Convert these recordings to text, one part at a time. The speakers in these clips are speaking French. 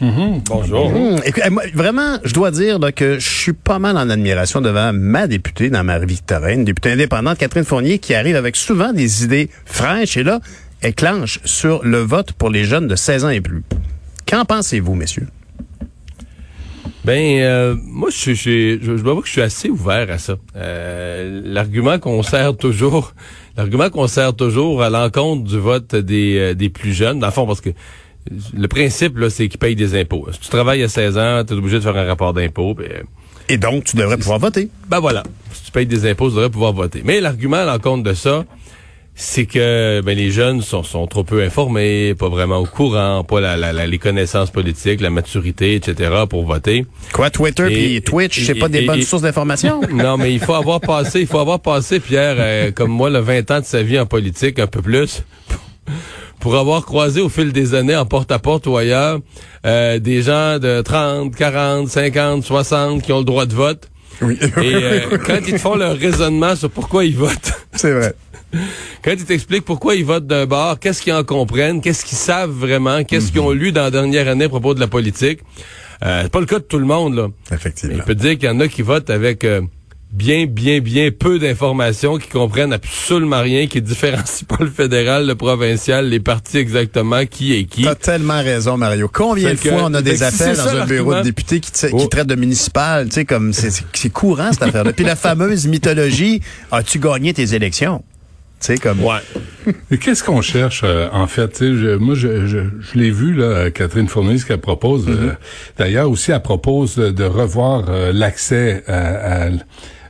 Bonjour. Hum, écoute, eh, moi, vraiment, je dois dire là, que je suis pas mal en admiration devant ma députée dans Marie-Victorine, députée indépendante Catherine Fournier, qui arrive avec souvent des idées fraîches et là, elle clenche sur le vote pour les jeunes de 16 ans et plus. Qu'en pensez-vous, messieurs? Ben, euh, moi, je, je, je, je dois avouer que je suis assez ouvert à ça. Euh, l'argument qu'on sert toujours, l'argument qu'on sert toujours à l'encontre du vote des, euh, des plus jeunes, dans le fond, parce que le principe, là, c'est qu'ils payent des impôts. Si tu travailles à 16 ans, tu es obligé de faire un rapport d'impôt. Ben, Et donc, tu devrais pouvoir voter. ben voilà. Si tu payes des impôts, tu devrais pouvoir voter. Mais l'argument à l'encontre de ça, c'est que ben, les jeunes sont, sont trop peu informés, pas vraiment au courant, pas la, la- la- les connaissances politiques, la maturité, etc. pour voter. Quoi, Twitter Et- puis Twitch, c'est pas des et- bonnes et- sources d'information? Non, mais il faut avoir passé, il faut avoir passé, Pierre, euh, comme moi, le 20 ans de sa vie en politique, un peu plus, pour avoir croisé au fil des années, en porte-à-porte ou ailleurs, euh, des gens de 30, 40, 50, 60 qui ont le droit de vote. oui. Et euh, quand ils te font leur raisonnement sur pourquoi ils votent, c'est vrai. quand ils t'expliquent pourquoi ils votent d'un bord, qu'est-ce qu'ils en comprennent, qu'est-ce qu'ils savent vraiment, qu'est-ce qu'ils ont lu dans la dernière année à propos de la politique, euh, c'est pas le cas de tout le monde, là. Mais Effectivement. il peut dire qu'il y en a qui votent avec euh, bien, bien, bien peu d'informations, qui comprennent absolument rien, qui différencient pas le fédéral, le provincial, les partis exactement, qui est qui. T'as tellement raison, Mario. Combien de que- fois on a fait des c'est dans ça un bureau de député qui, Oh. qui traite de municipal, tu sais, comme c'est- courant cette affaire-là. Puis la fameuse mythologie, as-tu gagné tes élections? Tu sais, comme... Ouais. Mais qu'est-ce qu'on cherche, euh, en fait? Tu sais, je- moi, je, je, je l'ai vu, là, Catherine Fournier, ce qu'elle propose. euh, D'ailleurs, aussi, elle propose de, de revoir euh, l'accès à, à,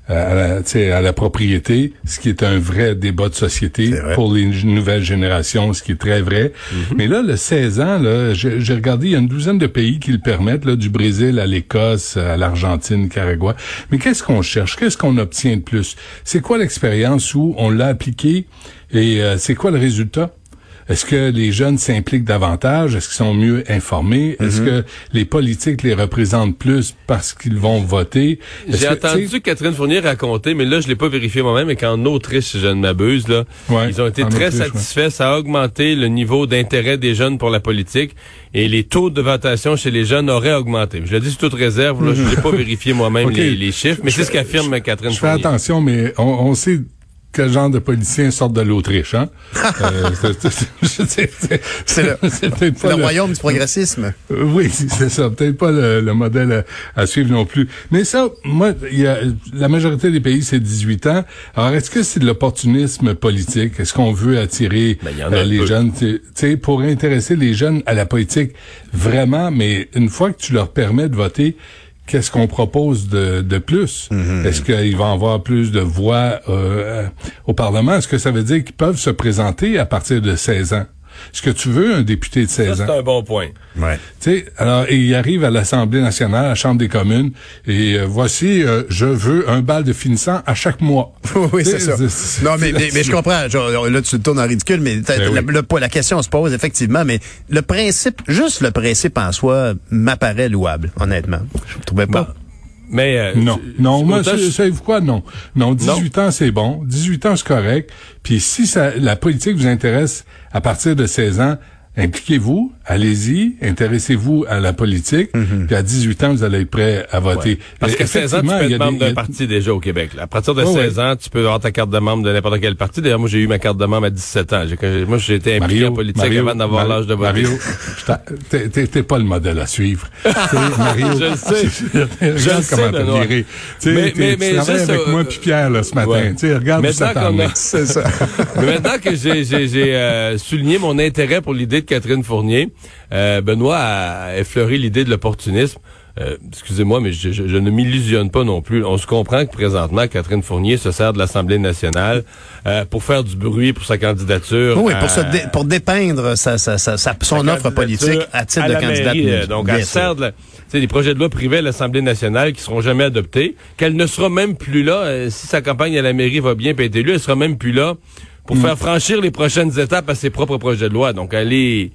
à la, à la propriété, ce qui est un vrai débat de société pour les nouvelles générations, ce qui est très vrai. Mais là, le 16 ans, là, j'ai j'ai regardé, il y a une douzaine de pays qui le permettent, là, du Brésil à l'Écosse, à l'Argentine, Nicaragua. Mais qu'est-ce qu'on cherche? Qu'est-ce qu'on obtient de plus? C'est quoi l'expérience où on l'a appliqué et euh, c'est quoi le résultat? Est-ce que les jeunes s'impliquent davantage? Est-ce qu'ils sont mieux informés? Est-ce que les politiques les représentent plus parce qu'ils vont voter? J'ai entendu Catherine Fournier raconter, mais là, je l'ai pas vérifié moi-même, mais qu'en Autriche, si je ne m'abuse, là, Ouais, ils ont été très Autriche, ouais. satisfaits. Ça a augmenté le niveau d'intérêt des jeunes pour la politique et les taux de votation chez les jeunes auraient augmenté. Je le dis sous toute réserve, là, je n'ai pas vérifié moi-même les, les chiffres, mais c'est ce qu'affirme Catherine Je fais Fournier. attention, mais on, on sait quel genre de politiciens sortent de l'Autriche, hein? Euh, c'est- le, le royaume du progressisme. Euh, Oui, c'est ça. Peut-être pas le, le modèle à, à suivre non plus. Mais ça, moi, y a, la majorité des pays, c'est 18 ans. Alors, est-ce que c'est de l'opportunisme politique? Est-ce qu'on veut attirer Ben, il y en a euh, les peu. jeunes, tu sais, pour intéresser les jeunes à la politique? Vraiment, mais une fois que tu leur permets de voter, qu'est-ce qu'on propose de, de plus? Mm-hmm. Est-ce qu'ils vont avoir plus de voix euh, au Parlement? Est-ce que ça veut dire qu'ils peuvent se présenter à partir de 16 ans? Est-ce que tu veux un député de 16 Ça, ans? c'est un bon point. Ouais. Tu sais, alors et il arrive à l'Assemblée nationale, à la Chambre des communes, et euh, voici, euh, je veux un bal de finissant à chaque mois. oui, c'est ça. Non, mais, mais, mais je comprends. Genre, là, tu le tournes en ridicule, mais t'as- Ben la, oui. le- la question se pose effectivement, mais le principe, juste le principe en soi, m'apparaît louable, honnêtement. Je ne trouvais pas. Bon. Mais euh, Non, non, moi, savez-vous quoi? Non. Non, 18 ans, c'est bon. 18 ans, c'est correct. Puis si ça, la politique vous intéresse à partir de 16 ans, impliquez-vous, allez-y, intéressez-vous à la politique, puis à 18 ans, vous allez être prêt à voter. Parce qu'à 16 ans, tu peux être membre d'un parti déjà au Québec. là. À partir de Ouais, 16 ans, tu peux avoir ta carte de membre de n'importe quel parti. D'ailleurs, moi, j'ai eu ma carte de membre à 17 ans. Moi, j'ai été impliqué en politique Mario, avant d'avoir l'âge de voter. Mario, t'es- pas le modèle à suivre. Mario, Je le sais. Je le sais, comment viré. Mais- mais- tu mais travailles avec euh, moi puis Pierre là, ce matin. ouais. Tu sais, regarde où Maintenant ça. Mais maintenant que j'ai, euh, souligné mon intérêt pour l'idée de Catherine Fournier, euh, Benoît a effleuré l'idée de l'opportunisme. euh, excusez-moi, mais je, je- je ne m'illusionne pas non plus. On se comprend que présentement, Catherine Fournier se sert de l'Assemblée nationale euh, pour faire du bruit pour sa candidature. Oui, à- pour, se dé- pour dépeindre sa, sa, sa, sa- son offre politique à titre à de candidate. mairie, donc, elle sert de la- des projets de loi privés à l'Assemblée nationale qui seront jamais adoptés, qu'elle ne sera même plus là, euh, si sa campagne à la mairie va bien est élue, elle sera même plus là pour faire franchir les prochaines étapes à ses propres projets de loi. Donc, elle est,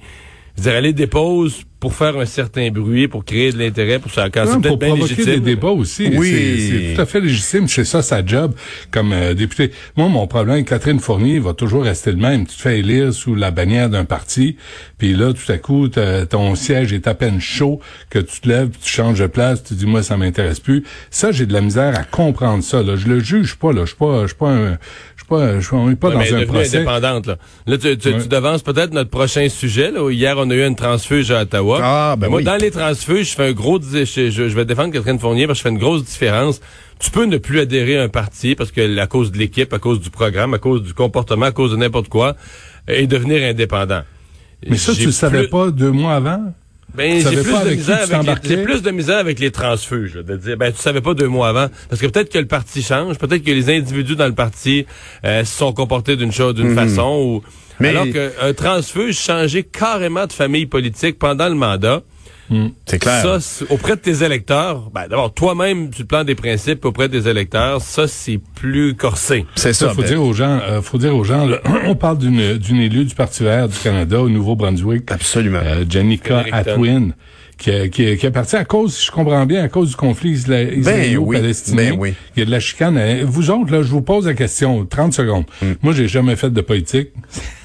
je elle les dépose pour faire un certain bruit, pour créer de l'intérêt, pour ça, quand c'est pour peut-être bien provoquer légitime. des débats aussi. Oui. C'est- tout à fait légitime. C'est ça sa job comme euh, député. Moi, mon problème, Catherine Fournier va toujours rester le même. Tu te fais élire sous la bannière d'un parti, puis là, tout à coup, ton siège est à peine chaud, que tu te lèves, tu changes de place, tu dis, moi, ça m'intéresse plus. Ça, j'ai de la misère à comprendre ça. Là. Je le juge pas. Là. Je suis pas, je suis pas, un, je suis pas, je suis- on est pas Ouais, dans mais un procès. indépendante, là. Là, tu, tu, Ouais. tu devances peut-être notre prochain sujet, là. où Hier, on a eu une transfuge à Ottawa. Ah, ben Moi, oui. dans les transfuges, je fais un gros, je, je- vais défendre Catherine Fournier parce que je fais une grosse différence. Tu peux ne plus adhérer à un parti parce que à cause de l'équipe, à cause du programme, à cause du comportement, à cause de n'importe quoi, et devenir indépendant. Mais ça, tu le savais plus- pas deux mois avant? Ben, j'ai plus, plus de misère avec les transfuges, là, de dire, ben, tu savais pas deux mois avant. Parce que peut-être que le parti change, peut-être que les individus dans le parti euh, se sont comportés d'une chose, d'une façon, ou, Mhm. Mais- alors qu'un transfuge changeait carrément de famille politique pendant le mandat. C'est clair. Ça, auprès de tes électeurs, ben, d'abord, toi-même, le plan des principes, auprès des électeurs, ça, c'est plus corsé. c'est Ça, ça. faut ben, dire aux gens, euh, faut dire aux gens, là, on parle d'une d'une élue du Parti vert du Canada au Nouveau-Brunswick. Absolument. Euh, Janica. Atwin, qui, est- qui, est- qui est partie à cause, si je comprends bien, à cause du conflit isla- israélo-palestinien. ben oui. Il y a de la chicane. Euh, Vous autres, là, je vous pose la question, 30 secondes. Hmm. Moi, j'ai jamais fait de politique.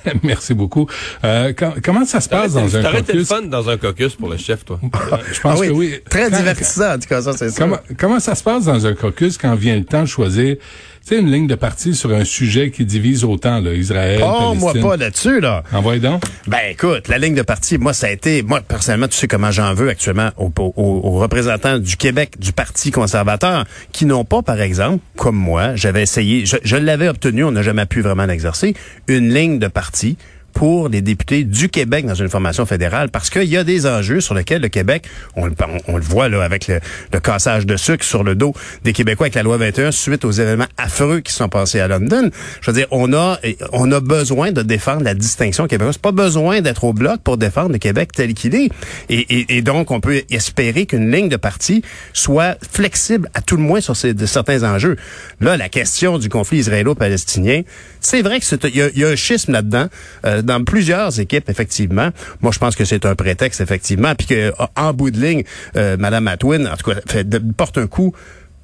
Merci beaucoup. Euh, com- comment ça se passe T'aurais dans un t'aurais été le caucus? fun dans un caucus pour le chef, toi. Je pense Ah oui, que oui. Très Quand- divertissant, en tout cas, ça, c'est sûr. Comment, comment ça se passe dans un caucus quand vient le temps de choisir, tu sais, une ligne de parti sur un sujet qui divise autant, là, Israël, Oh, moi pas là-dessus, là. Envoyez donc. Ben écoute, la ligne de parti, moi ça a été, moi personnellement, tu sais comment j'en veux actuellement aux, aux- aux représentants du Québec, du Parti conservateur, qui n'ont pas, par exemple, comme moi, j'avais essayé, je, je l'avais obtenu, on n'a jamais pu vraiment l'exercer, une ligne de parti parti. Pour les députés du Québec dans une formation fédérale parce qu'il y a des enjeux sur lesquels le Québec, on, on, on le voit là avec le, le cassage de sucre sur le dos des Québécois avec la loi 21 suite aux événements affreux qui sont passés à London. Je veux dire, on a on a besoin de défendre la distinction québécoise. Pas besoin d'être au bloc pour défendre le Québec tel qu'il est. Et, et, et donc, on peut espérer qu'une ligne de parti soit flexible à tout le moins sur ces, de certains enjeux. Là, la question du conflit israélo-palestinien, c'est vrai que il y y a un schisme là-dedans euh, dans plusieurs équipes effectivement. Moi, je pense que c'est un prétexte effectivement, puis que en bout de ligne, euh, Madame Atwin, en tout cas, fait, de- porte un coup,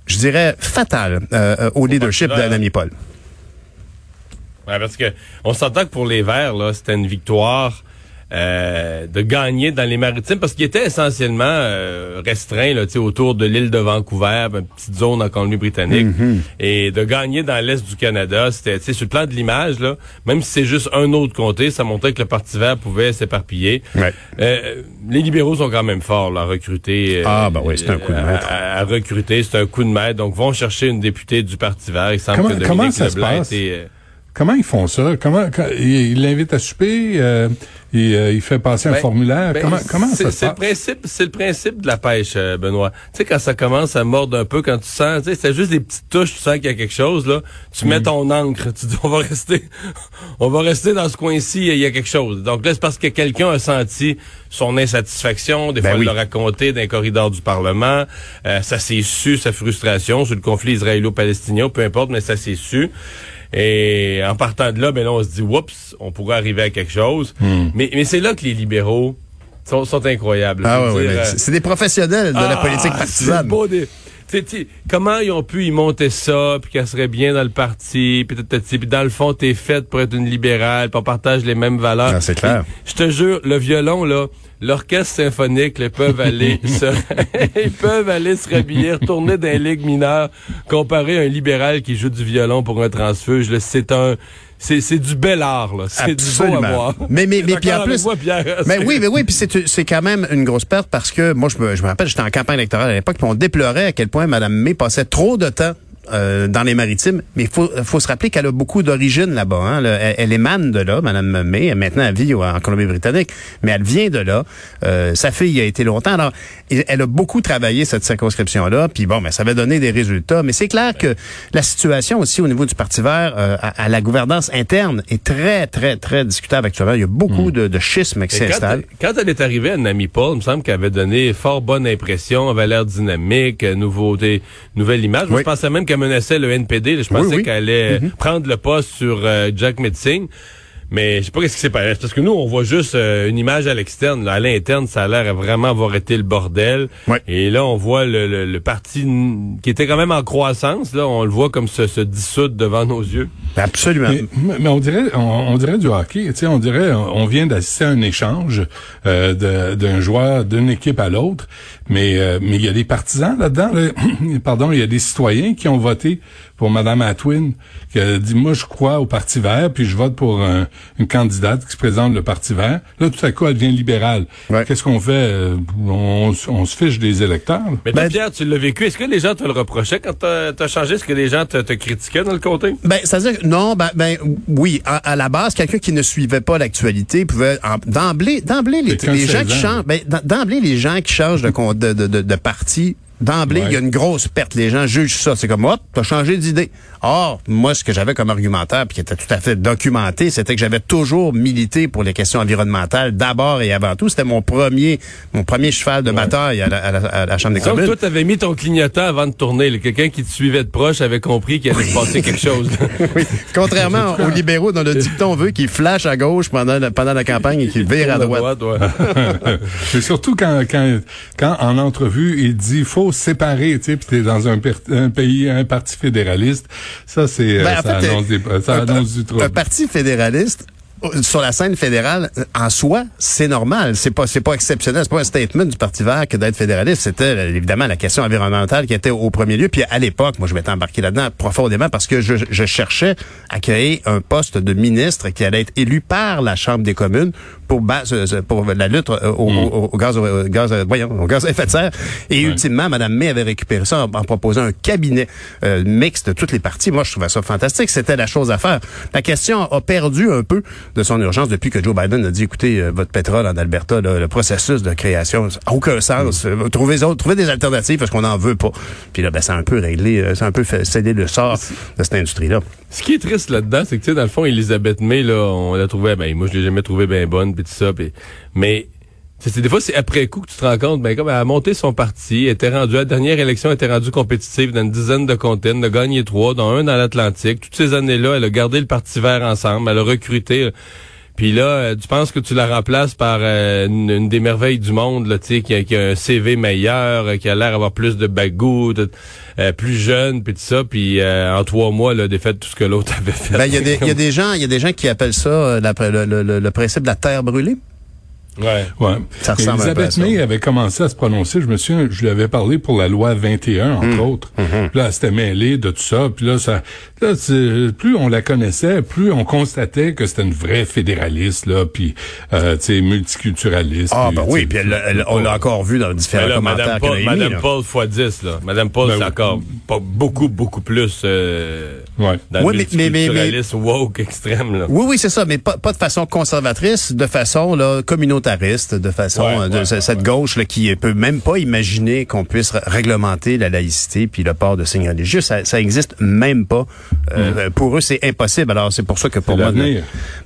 je dirais fatal euh, euh, au leadership de l'ami Paul. Ouais, parce que on s'entend que pour les Verts, là, c'était une victoire euh, de gagner dans les maritimes, parce qu'ils étaient essentiellement euh, restreints là, tu sais, autour de l'île de Vancouver, une petite zone en Colombie-Britannique, et de gagner dans l'est du Canada, c'était tu sais, sur le plan de l'image, là, même si c'est juste un autre comté, ça montrait que le Parti Vert pouvait s'éparpiller. Ouais. Euh, les libéraux sont quand même forts là, à recruter. euh, Ah, ben oui, c'est un coup de maître. À, à recruter, c'est un coup de maître. Donc, vont chercher une députée du Parti Vert. Il semble Comment- que Dominique comment ça se passe? était, euh, Comment ils font ça? Comment il l'invite à souper? euh, il, euh, il fait passer un Ben, formulaire? ben, comment comment ça se c'est le principe, c'est le principe de la pêche, euh, Benoît. Tu sais quand ça commence à mordre un peu, quand tu sens, tu sais, c'est juste des petites touches, tu sens qu'il y a quelque chose là. Tu Mm. mets ton encre, tu dis on va rester, on va rester dans ce coin-ci, il y a quelque chose. Donc là c'est parce que quelqu'un a senti son insatisfaction, des Ben fois oui. il l'a raconté dans les corridors du Parlement, euh, ça s'est su sa frustration sur le conflit israélo-palestinien, peu importe, mais ça s'est su. Et en partant de là, ben là, on se dit, oups, on pourrait arriver à quelque chose. Hmm. Mais, mais c'est là que les libéraux sont, sont incroyables. Ah mais euh, c'est des professionnels de la ah, politique c'est partisane. pas des- tu sais, tu sais, comment ils ont pu y monter ça, puis qu'elle serait bien dans le parti, puis dans le fond, t'es faite pour être une libérale, puis on partage les mêmes valeurs. C'est clair. Je te jure, le violon, là, l'orchestre symphonique, ils peuvent aller se, ils peuvent aller se rhabiller, retourner dans les ligues mineures, comparer à un libéral qui joue du violon pour un transfuge, c'est un, c'est du bel art, là. C'est du beau à voir. Mais, mais, mais puis en plus. moi, Pierre? Mais oui, mais oui, puis c'est c'est quand même une grosse perte parce que moi je me je me rappelle j'étais en campagne électorale à l'époque puis on déplorait à quel point Mme May passait trop de temps euh, dans les maritimes, mais il faut, faut se rappeler qu'elle a beaucoup d'origine là-bas. Hein. Elle, elle, émane de là, Madame May. Maintenant, elle vit en Colombie-Britannique, mais elle vient de là. Euh, sa fille a été longtemps. Alors, elle a beaucoup travaillé cette circonscription-là. Puis bon, ben, ça va donner des résultats. Mais c'est clair que la situation aussi au niveau du Parti vert, euh, à, à, la gouvernance interne, est très, très, très discutable actuellement. Il y a beaucoup mm. de, de schismes qui s'installent. Quand, elle est arrivée à Nami Paul, il me semble qu'elle avait donné fort bonne impression, avait l'air dynamique, nouveauté, nouvelle image. Moi, je pensais même qu'elle menaçait le NPD. Je pensais qu'elle allait mm-hmm. prendre le poste sur euh, Jack Metzing. Mais je sais pas ce qui s'est passé. Parce que nous, on voit juste euh, une image à l'externe. À l'interne, ça a l'air vraiment avoir été le bordel. Et là, on voit le, le, parti qui était quand même en croissance. Là, on le voit comme se, se dissoudre devant nos yeux. Absolument. Mais, on dirait, on, dirait du hockey. Tu sais, on dirait, on vient d'assister à un échange euh, d'un joueur d'une équipe à l'autre. Mais euh, mais il y a des partisans là-dedans. Pardon, il y a des citoyens qui ont voté pour Mme Atwin, qui a dit moi je crois au Parti Vert, puis je vote pour une candidate qui se présente le Parti Vert. Là, tout à coup, elle devient libérale. Qu'est-ce qu'on fait? Euh, on, on, se fiche des électeurs. Mais ben, Pierre, tu l'as vécu. Est-ce que les gens te le reprochaient quand t'as as changé? Est-ce que les gens te, te, critiquaient dans le côté Ben, c'est-à-dire non. Ben, ben oui. À, la base, quelqu'un qui ne suivait pas l'actualité pouvait d'emblée, d'emblée les, les gens qui changent, ben, d'emblée les gens qui changent de, de, de, de parti D'emblée, il y a une grosse perte. Les gens jugent ça. C'est comme, hop, t'as changé d'idée. Or, moi, ce que j'avais comme argumentaire, puis qui était tout à fait documenté, c'était que j'avais toujours milité pour les questions environnementales, d'abord et avant tout. C'était mon premier mon premier cheval de bataille à la, à la, Chambre des communes. toi, t'avais mis ton clignotant avant de tourner. Quelqu'un qui te suivait de proche avait compris qu'il allait se passer quelque chose. oui. Contrairement aux libéraux dont le dicton veut qu'ils flashent à gauche pendant la, pendant la campagne et qu'ils virent à droite. C'est surtout quand, quand, quand en entrevue, il dit, faut séparé, tu sais, puis t'es dans un, pays, un parti fédéraliste. Ça, c'est, euh, ben, ça, annonce, des, ça annonce du trouble. Un parti fédéraliste, sur la scène fédérale, en soi, c'est normal. C'est pas, c'est pas exceptionnel. C'est pas un statement du Parti vert que d'être fédéraliste. C'était évidemment la question environnementale qui était au premier lieu. Puis à l'époque, moi, je m'étais embarqué là-dedans profondément parce que je, je, cherchais à créer un poste de ministre qui allait être élu par la Chambre des communes pour, base, pour la lutte au, mm. gaz, au gaz, voyons, au gaz à effet de serre. Et ultimement, Mme May avait récupéré ça en, proposant un cabinet euh, mixte de toutes les parties. Moi, je trouvais ça fantastique. C'était la chose à faire. La question a perdu un peu de son urgence depuis que Joe Biden a dit, écoutez, euh, votre pétrole en Alberta, le processus de création, n'a aucun sens. Mm. Trouvez, trouvez des alternatives parce qu'on n'en veut pas. Puis là, ben, ça a un peu réglé, euh, ça a un peu fait céder le sort de cette industrie-là. Ce qui est triste là-dedans, c'est que, tu sais, dans le fond, Elisabeth May, là, on la trouvait, ben, moi, je l'ai jamais trouvée bien bonne, puis tout ça, pis, mais, c'est des fois, c'est après coup que tu te rends compte, ben, comme elle a monté son parti, elle était rendue, la dernière élection, était rendue compétitive dans une dizaine de comtés, elle a gagné trois, dont un dans l'Atlantique. Toutes ces années-là, elle a gardé le Parti vert ensemble, elle a recruté, puis là, euh, tu penses que tu la remplaces par euh, une, des merveilles du monde, là, qui, a, qui a un CV meilleur, euh, qui a l'air d'avoir plus de bagou, plus jeune, puis tout ça. Puis en trois mois, là, défait tout ce que l'autre avait fait. Ben, il y, a des, y a des gens, il y a des gens qui appellent ça le, principe de la terre brûlée. Ouais. ouais. Ça ressemble Elisabeth May avait commencé à se prononcer. Je me souviens, je lui avais parlé pour la loi 21, entre mmh. autres. Mmh. Puis là, elle s'était mêlée de tout ça. Puis là, ça, là, plus on la connaissait, plus on constatait que c'était une vraie fédéraliste, là, puis, euh, tu sais, multiculturaliste. Ah, ben oui, puis on l'a encore vu dans différents là, commentaires Madame Paul, Madame Paul x 10, là. Madame Paul, ben c'est encore pas beaucoup, beaucoup plus euh, ouais. dans oui, woke extrême, là. Oui, oui, c'est ça, mais pas, pas de façon conservatrice, de façon, là, communautaire de façon euh, de cette gauche là, qui peut même pas imaginer qu'on puisse réglementer la laïcité puis le port de signes religieux. Ça, ça existe même pas. Euh, mm. Pour eux, c'est impossible. Alors c'est pour ça que pour moi,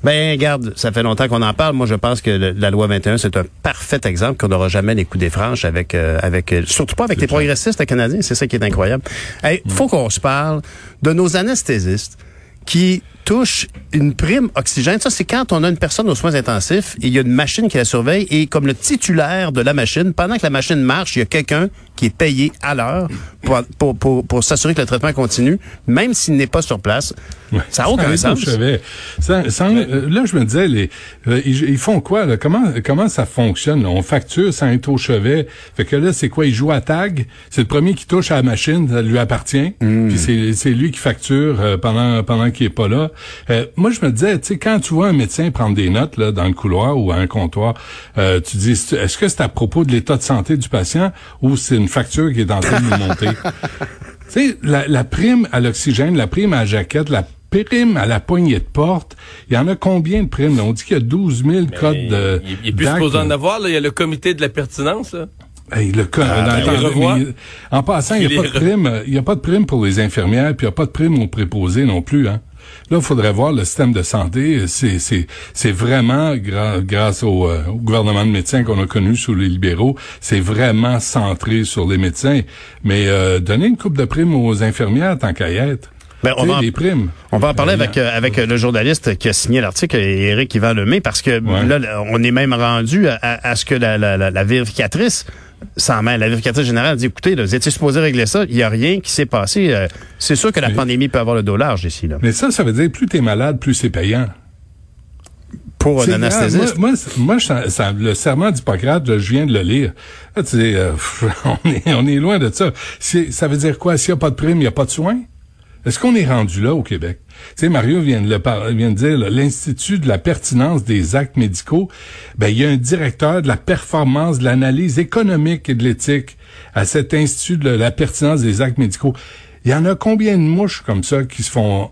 ben regarde, ça fait longtemps qu'on en parle. Moi, je pense que la loi 21 c'est un parfait exemple qu'on n'aura jamais les coups des franches avec euh, avec surtout pas avec les progressistes canadiens. C'est ça qui est incroyable. Il mm. faut qu'on se parle de nos anesthésistes qui touche une prime oxygène. Ça, c'est quand on a une personne aux soins intensifs et il y a une machine qui la surveille et comme le titulaire de la machine, pendant que la machine marche, il y a quelqu'un qui est payé à l'heure pour, pour, pour, pour s'assurer que le traitement continue, même s'il n'est pas sur place. Ça n'a aucun sens. Ça, ça, euh, là, je me disais, les, euh, ils, font quoi? Là? Comment, comment ça fonctionne? On facture sans être au chevet. Fait que là, c'est quoi? Ils jouent à tag. C'est le premier qui touche à la machine, ça lui appartient. Hmm. Puis c'est lui qui facture euh, pendant, pendant qu'il est pas là. Euh, moi, je me disais, tu sais, quand tu vois un médecin prendre des notes là dans le couloir ou à un comptoir, euh, tu dis, est-ce que c'est à propos de l'état de santé du patient ou c'est une facture qui est en train de monter? Tu sais, la, la prime à l'oxygène, la prime à la jaquette, la prime à la poignée de porte, il y en a combien de primes? là? On dit qu'il y a 12 000 codes de... il, il est plus supposé en avoir, là. Il y a le comité de la pertinence, là. Hey, le Ah, dans- ben, en passant, il n'y a pas de prime, il y a pas de prime pour les infirmières, puis il n'y a pas de prime aux préposés non plus, hein. Là, il faudrait voir le système de santé. C'est, c'est, c'est vraiment gra- grâce au, euh, au gouvernement de médecins qu'on a connu sous les libéraux, c'est vraiment centré sur les médecins. Mais euh, donner une coupe de primes aux infirmières tant qu'à y être. Ben, on va en- primes. On va en parler avec euh, avec euh, le journaliste qui a signé l'article, Éric Yvan Lemay, parce que Ouais. là, là, on est même rendu à, à- à ce que la, la, la, la vérificatrice s'en mêle. La vérificatrice générale dit, écoutez, là, vous étiez supposé régler ça, il n'y a rien qui s'est passé. Euh, c'est sûr que la Mais- pandémie peut avoir le dos large ici, là, Mais ça, ça veut dire plus t'es malade, plus c'est payant. pour un anesthésiste. Moi, moi, c'est- moi, ça- ça- le serment d'Hippocrate, je viens de le lire. Là, tu sais, euh, on, est, on est loin de ça. Ça veut dire quoi? S'il n'y a pas de prime, il n'y a pas de soins? Est-ce qu'on est rendu là au Québec? Tu sais, Mario vient de, le par- vient de dire, l'Institut de la pertinence des actes médicaux, ben, il y a un directeur de la performance, de l'analyse économique et de l'éthique à cet Institut de la pertinence des actes médicaux. Il y en a combien de mouches comme ça qui se font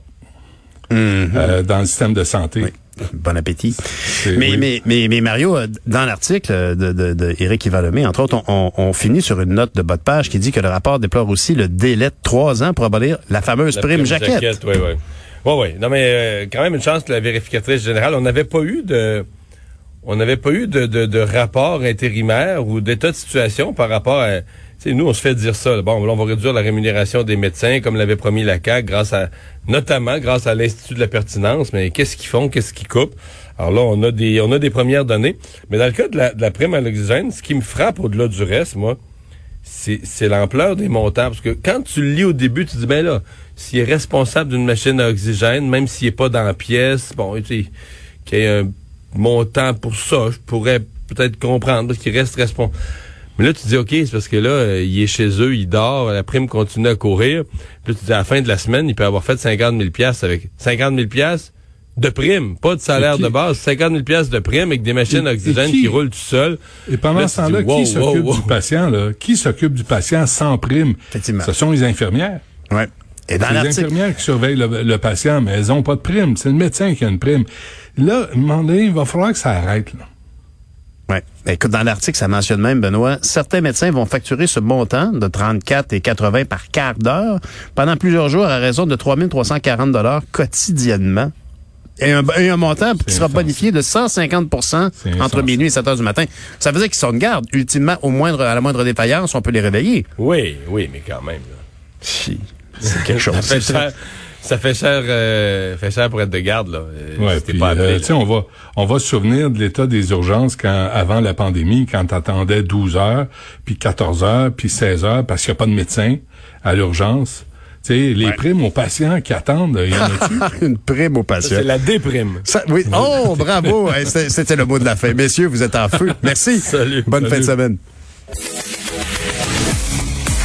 euh, dans le système de santé? Oui. Bon appétit. Mais, oui. mais, mais, mais Mario, euh, dans l'article de, de, de Éric Yvan-Lemay, entre autres, on, on, on finit sur une note de bas de page qui dit que le rapport déplore aussi le délai de trois ans pour abolir la fameuse La prime, jaquette. Oui, oui. Oui, oui. Non, mais euh, quand même une chance que la vérificatrice générale, on n'avait pas eu de. On n'avait pas eu de, de, de rapport intérimaire ou d'état de situation par rapport à. Tu sais, nous, on se fait dire ça. Bon, là, on va réduire la rémunération des médecins, comme l'avait promis la CAQ, grâce à, notamment grâce à l'Institut de la pertinence. Mais qu'est-ce qu'ils font? Qu'est-ce qu'ils coupent? Alors là, on a des, on a des premières données. Mais dans le cas de la, de la prime à l'oxygène, ce qui me frappe au-delà du reste, moi, c'est l'ampleur des montants. Parce que quand tu le lis au début, tu dis, ben là, s'il est responsable d'une machine à oxygène, même s'il est pas dans la pièce, bon, tu qu'il y ait un montant pour ça, je pourrais peut-être comprendre, qu'il reste responsable. Mais là, tu dis, OK, c'est parce que là, euh, il est chez eux, il dort, la prime continue à courir. Puis là, tu dis, à la fin de la semaine, il peut avoir fait 50 000 piastres avec 50 000 piastres de prime, pas de salaire de base, 50 000 piastres de prime avec des machines à oxygène qui- qui roulent tout seul. Et pendant Là, ce tu dis, temps-là, wow, qui s'occupe wow, wow. du patient, là? Qui s'occupe du patient sans prime? Effectivement. Ce sont les infirmières. Ouais. Et dans les infirmières qui surveillent le, le patient, mais elles n'ont pas de prime. C'est le médecin qui a une prime. Là, à un moment donné, il va falloir que ça arrête. Là. Ben, Écoute, dans l'article, ça mentionne même, Benoît, certains médecins vont facturer ce montant de 34 et 80 par quart d'heure pendant plusieurs jours à raison de 3 340 dollars quotidiennement. Et un, et un montant qui sera bonifié de 150 C'est entre minuit et 7 heures du matin. Ça veut dire qu'ils sont de garde. Ultimement, au moindre, à la moindre défaillance, on peut les réveiller. Oui, oui, mais quand même. là. Si. C'est quelque chose. Ça fait ça fait cher, euh, fait cher pour être de garde, là. Euh, Ouais, si t'es puis, pas appelé, euh, là. tu sais, on va, on va se souvenir de l'état des urgences quand, avant la pandémie, quand t'attendais 12 heures, puis 14 heures, puis 16 heures, parce qu'il n'y a pas de médecin à l'urgence. Tu sais, les Ouais. primes aux patients qui attendent, il y en a-tu? Une prime au Ça, patient. c'est la déprime. Ça- oui. Oh, bravo. C'était le mot de la fin. Messieurs, vous êtes en feu. Merci. Salut. Bonne fin de semaine.